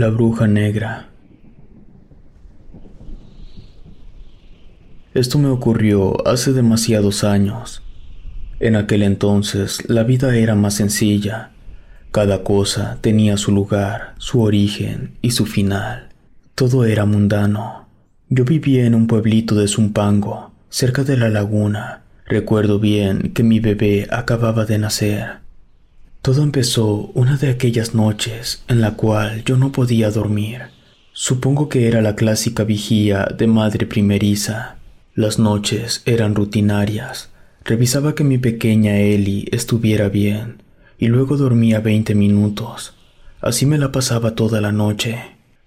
La bruja negra. Esto me ocurrió hace demasiados años. En aquel entonces la vida era más sencilla. Cada cosa tenía su lugar, su origen y su final. Todo era mundano. Yo vivía en un pueblito de Zumpango, cerca de la laguna. Recuerdo bien que mi bebé acababa de nacer. Todo empezó una de aquellas noches en la cual yo no podía dormir. Supongo que era la clásica vigía de madre primeriza. Las noches eran rutinarias. Revisaba que mi pequeña Ellie estuviera bien y luego dormía veinte minutos. Así me la pasaba toda la noche.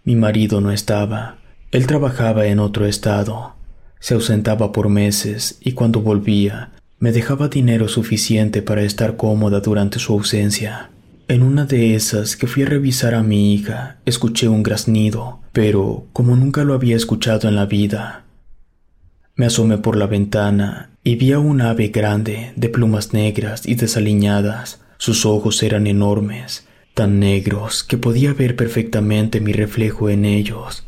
Mi marido no estaba. Él trabajaba en otro estado. Se ausentaba por meses y cuando volvía me dejaba dinero suficiente para estar cómoda durante su ausencia. En una de esas que fui a revisar a mi hija, escuché un graznido, pero como nunca lo había escuchado en la vida. Me asomé por la ventana y vi a un ave grande, de plumas negras y desaliñadas. Sus ojos eran enormes, tan negros que podía ver perfectamente mi reflejo en ellos,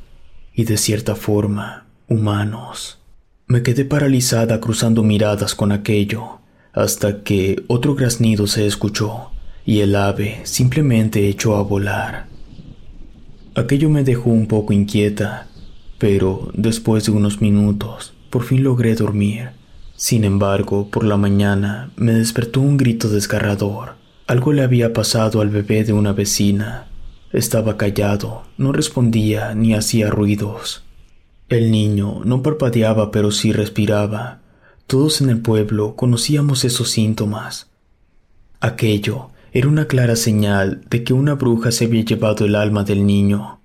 y de cierta forma, humanos. Me quedé paralizada cruzando miradas con aquello, hasta que otro graznido se escuchó y el ave simplemente echó a volar. Aquello me dejó un poco inquieta, pero después de unos minutos por fin logré dormir. Sin embargo, por la mañana me despertó un grito desgarrador. Algo le había pasado al bebé de una vecina. Estaba callado, no respondía ni hacía ruidos. El niño no parpadeaba pero sí respiraba. Todos en el pueblo conocíamos esos síntomas. Aquello era una clara señal de que una bruja se había llevado el alma del niño.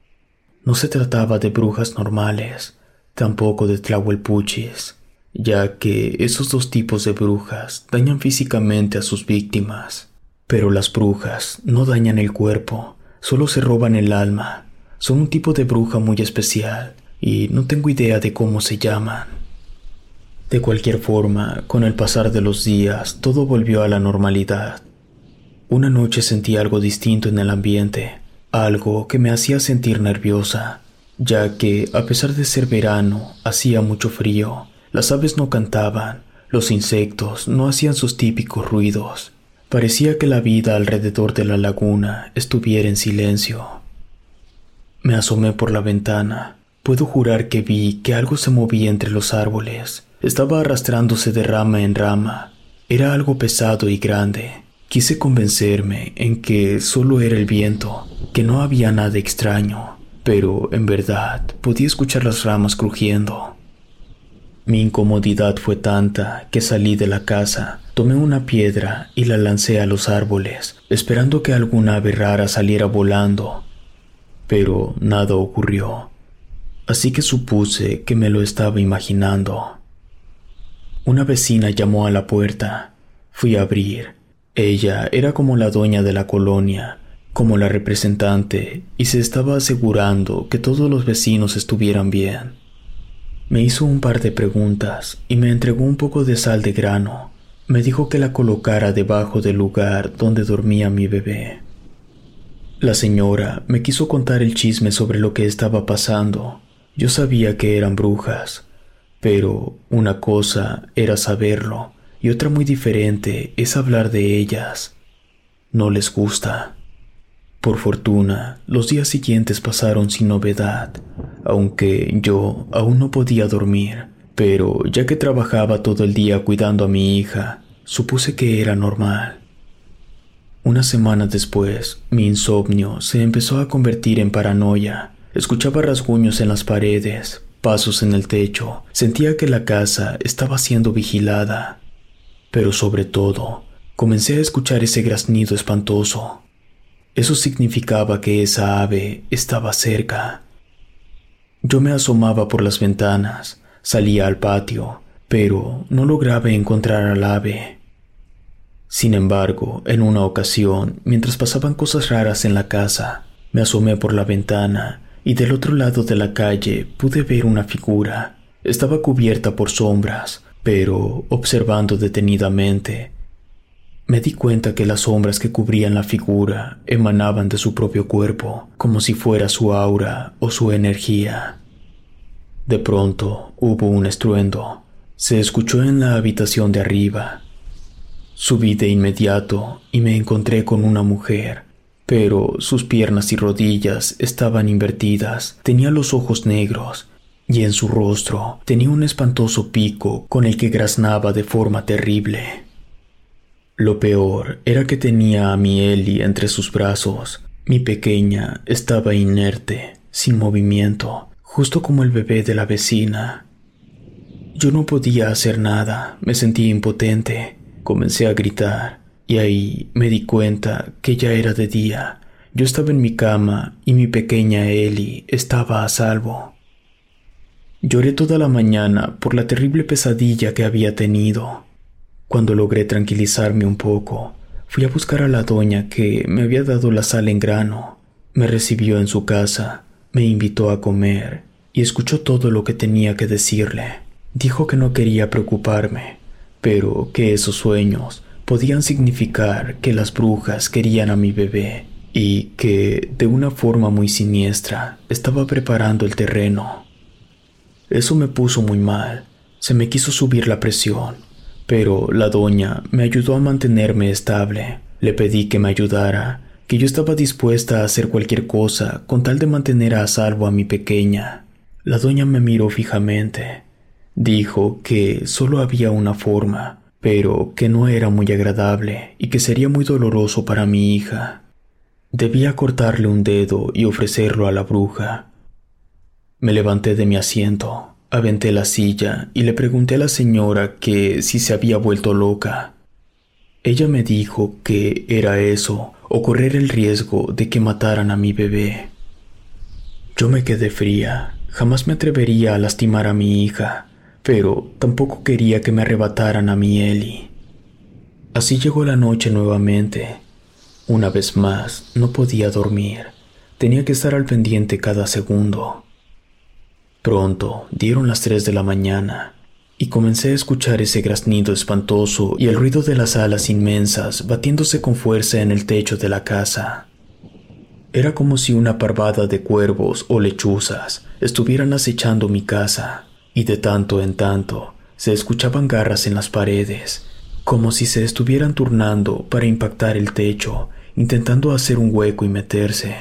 No se trataba de brujas normales, tampoco de tlahuelpuchis, ya que esos dos tipos de brujas dañan físicamente a sus víctimas. Pero las brujas no dañan el cuerpo, solo se roban el alma. Son un tipo de bruja muy especial y no tengo idea de cómo se llaman. De cualquier forma, con el pasar de los días, todo volvió a la normalidad. Una noche sentí algo distinto en el ambiente, algo que me hacía sentir nerviosa, ya que, a pesar de ser verano, hacía mucho frío, las aves no cantaban, los insectos no hacían sus típicos ruidos. Parecía que la vida alrededor de la laguna estuviera en silencio. Me asomé por la ventana Puedo jurar que vi que algo se movía entre los árboles. Estaba arrastrándose de rama en rama. Era algo pesado y grande. Quise convencerme en que solo era el viento, que no había nada extraño, pero en verdad podía escuchar las ramas crujiendo. Mi incomodidad fue tanta que salí de la casa, tomé una piedra y la lancé a los árboles, esperando que alguna ave rara saliera volando. Pero nada ocurrió así que supuse que me lo estaba imaginando. Una vecina llamó a la puerta. Fui a abrir. Ella era como la dueña de la colonia, como la representante, y se estaba asegurando que todos los vecinos estuvieran bien. Me hizo un par de preguntas y me entregó un poco de sal de grano. Me dijo que la colocara debajo del lugar donde dormía mi bebé. La señora me quiso contar el chisme sobre lo que estaba pasando, yo sabía que eran brujas, pero una cosa era saberlo y otra muy diferente es hablar de ellas. No les gusta. Por fortuna, los días siguientes pasaron sin novedad, aunque yo aún no podía dormir, pero ya que trabajaba todo el día cuidando a mi hija, supuse que era normal. Una semana después, mi insomnio se empezó a convertir en paranoia. Escuchaba rasguños en las paredes, pasos en el techo, sentía que la casa estaba siendo vigilada. Pero sobre todo, comencé a escuchar ese graznido espantoso. Eso significaba que esa ave estaba cerca. Yo me asomaba por las ventanas, salía al patio, pero no lograba encontrar al ave. Sin embargo, en una ocasión, mientras pasaban cosas raras en la casa, me asomé por la ventana y del otro lado de la calle pude ver una figura. Estaba cubierta por sombras, pero observando detenidamente, me di cuenta que las sombras que cubrían la figura emanaban de su propio cuerpo, como si fuera su aura o su energía. De pronto hubo un estruendo. Se escuchó en la habitación de arriba. Subí de inmediato y me encontré con una mujer pero sus piernas y rodillas estaban invertidas, tenía los ojos negros, y en su rostro tenía un espantoso pico con el que graznaba de forma terrible. Lo peor era que tenía a mi Eli entre sus brazos. Mi pequeña estaba inerte, sin movimiento, justo como el bebé de la vecina. Yo no podía hacer nada, me sentí impotente. Comencé a gritar, y ahí me di cuenta que ya era de día. Yo estaba en mi cama y mi pequeña Ellie estaba a salvo. Lloré toda la mañana por la terrible pesadilla que había tenido. Cuando logré tranquilizarme un poco, fui a buscar a la doña que me había dado la sal en grano. Me recibió en su casa, me invitó a comer y escuchó todo lo que tenía que decirle. Dijo que no quería preocuparme, pero que esos sueños podían significar que las brujas querían a mi bebé y que, de una forma muy siniestra, estaba preparando el terreno. Eso me puso muy mal. Se me quiso subir la presión, pero la doña me ayudó a mantenerme estable. Le pedí que me ayudara, que yo estaba dispuesta a hacer cualquier cosa con tal de mantener a salvo a mi pequeña. La doña me miró fijamente. Dijo que solo había una forma, pero que no era muy agradable y que sería muy doloroso para mi hija. Debía cortarle un dedo y ofrecerlo a la bruja. Me levanté de mi asiento, aventé la silla y le pregunté a la señora que si se había vuelto loca. Ella me dijo que era eso o correr el riesgo de que mataran a mi bebé. Yo me quedé fría, jamás me atrevería a lastimar a mi hija pero tampoco quería que me arrebataran a mi Eli. Así llegó la noche nuevamente. Una vez más, no podía dormir. Tenía que estar al pendiente cada segundo. Pronto dieron las tres de la mañana y comencé a escuchar ese graznido espantoso y el ruido de las alas inmensas batiéndose con fuerza en el techo de la casa. Era como si una parvada de cuervos o lechuzas estuvieran acechando mi casa y de tanto en tanto se escuchaban garras en las paredes, como si se estuvieran turnando para impactar el techo, intentando hacer un hueco y meterse.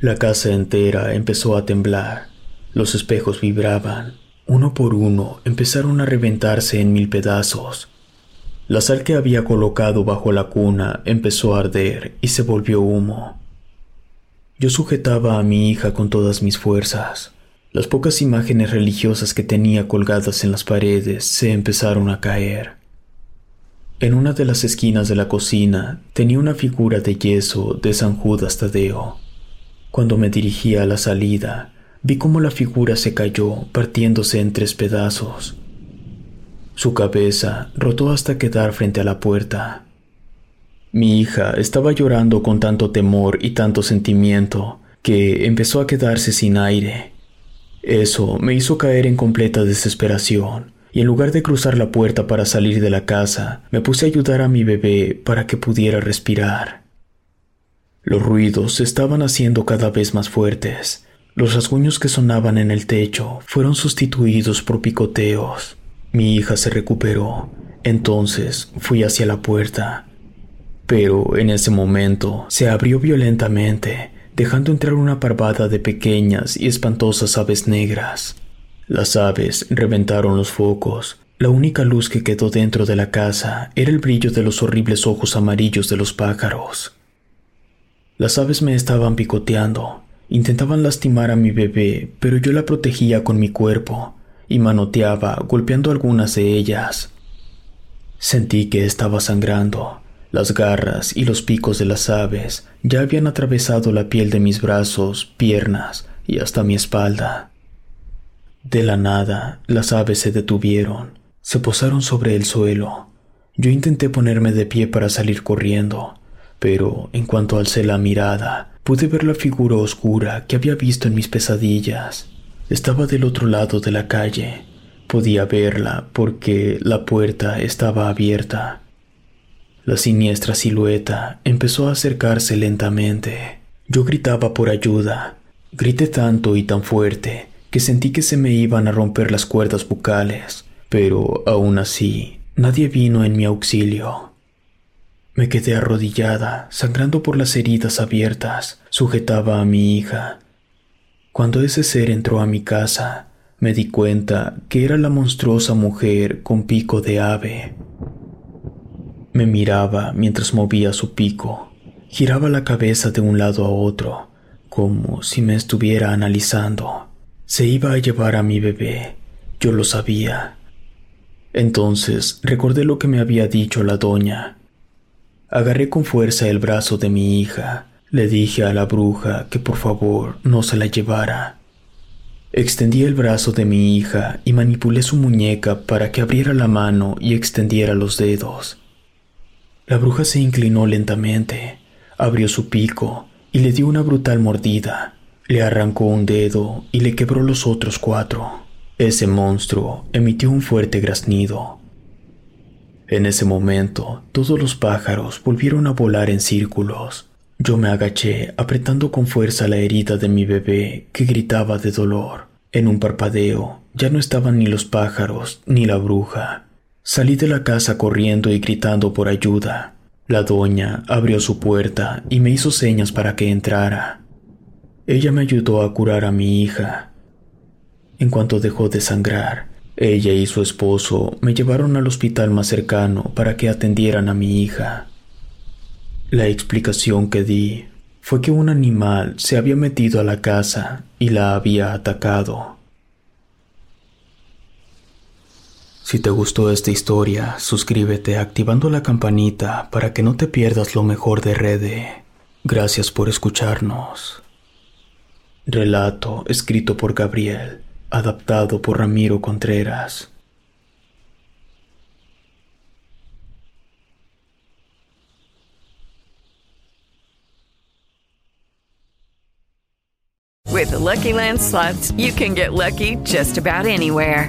La casa entera empezó a temblar, los espejos vibraban, uno por uno empezaron a reventarse en mil pedazos. La sal que había colocado bajo la cuna empezó a arder y se volvió humo. Yo sujetaba a mi hija con todas mis fuerzas. Las pocas imágenes religiosas que tenía colgadas en las paredes se empezaron a caer. En una de las esquinas de la cocina tenía una figura de yeso de San Judas Tadeo. Cuando me dirigía a la salida, vi cómo la figura se cayó partiéndose en tres pedazos. Su cabeza rotó hasta quedar frente a la puerta. Mi hija estaba llorando con tanto temor y tanto sentimiento que empezó a quedarse sin aire eso me hizo caer en completa desesperación, y en lugar de cruzar la puerta para salir de la casa, me puse a ayudar a mi bebé para que pudiera respirar. Los ruidos se estaban haciendo cada vez más fuertes. Los rasguños que sonaban en el techo fueron sustituidos por picoteos. Mi hija se recuperó. Entonces fui hacia la puerta. Pero en ese momento se abrió violentamente, dejando entrar una parvada de pequeñas y espantosas aves negras. Las aves reventaron los focos. La única luz que quedó dentro de la casa era el brillo de los horribles ojos amarillos de los pájaros. Las aves me estaban picoteando, intentaban lastimar a mi bebé, pero yo la protegía con mi cuerpo y manoteaba, golpeando algunas de ellas. Sentí que estaba sangrando. Las garras y los picos de las aves ya habían atravesado la piel de mis brazos, piernas y hasta mi espalda. De la nada, las aves se detuvieron, se posaron sobre el suelo. Yo intenté ponerme de pie para salir corriendo, pero en cuanto alcé la mirada, pude ver la figura oscura que había visto en mis pesadillas. Estaba del otro lado de la calle. Podía verla porque la puerta estaba abierta. La siniestra silueta empezó a acercarse lentamente. Yo gritaba por ayuda. Grité tanto y tan fuerte que sentí que se me iban a romper las cuerdas bucales, pero aún así nadie vino en mi auxilio. Me quedé arrodillada, sangrando por las heridas abiertas, sujetaba a mi hija. Cuando ese ser entró a mi casa, me di cuenta que era la monstruosa mujer con pico de ave. Me miraba mientras movía su pico, giraba la cabeza de un lado a otro, como si me estuviera analizando. Se iba a llevar a mi bebé, yo lo sabía. Entonces recordé lo que me había dicho la doña. Agarré con fuerza el brazo de mi hija, le dije a la bruja que por favor no se la llevara. Extendí el brazo de mi hija y manipulé su muñeca para que abriera la mano y extendiera los dedos. La bruja se inclinó lentamente, abrió su pico y le dio una brutal mordida. Le arrancó un dedo y le quebró los otros cuatro. Ese monstruo emitió un fuerte graznido. En ese momento, todos los pájaros volvieron a volar en círculos. Yo me agaché, apretando con fuerza la herida de mi bebé, que gritaba de dolor. En un parpadeo, ya no estaban ni los pájaros ni la bruja. Salí de la casa corriendo y gritando por ayuda. La doña abrió su puerta y me hizo señas para que entrara. Ella me ayudó a curar a mi hija. En cuanto dejó de sangrar, ella y su esposo me llevaron al hospital más cercano para que atendieran a mi hija. La explicación que di fue que un animal se había metido a la casa y la había atacado. Si te gustó esta historia, suscríbete activando la campanita para que no te pierdas lo mejor de Rede. Gracias por escucharnos. Relato escrito por Gabriel, adaptado por Ramiro Contreras. With the Lucky Land you can get lucky just about anywhere.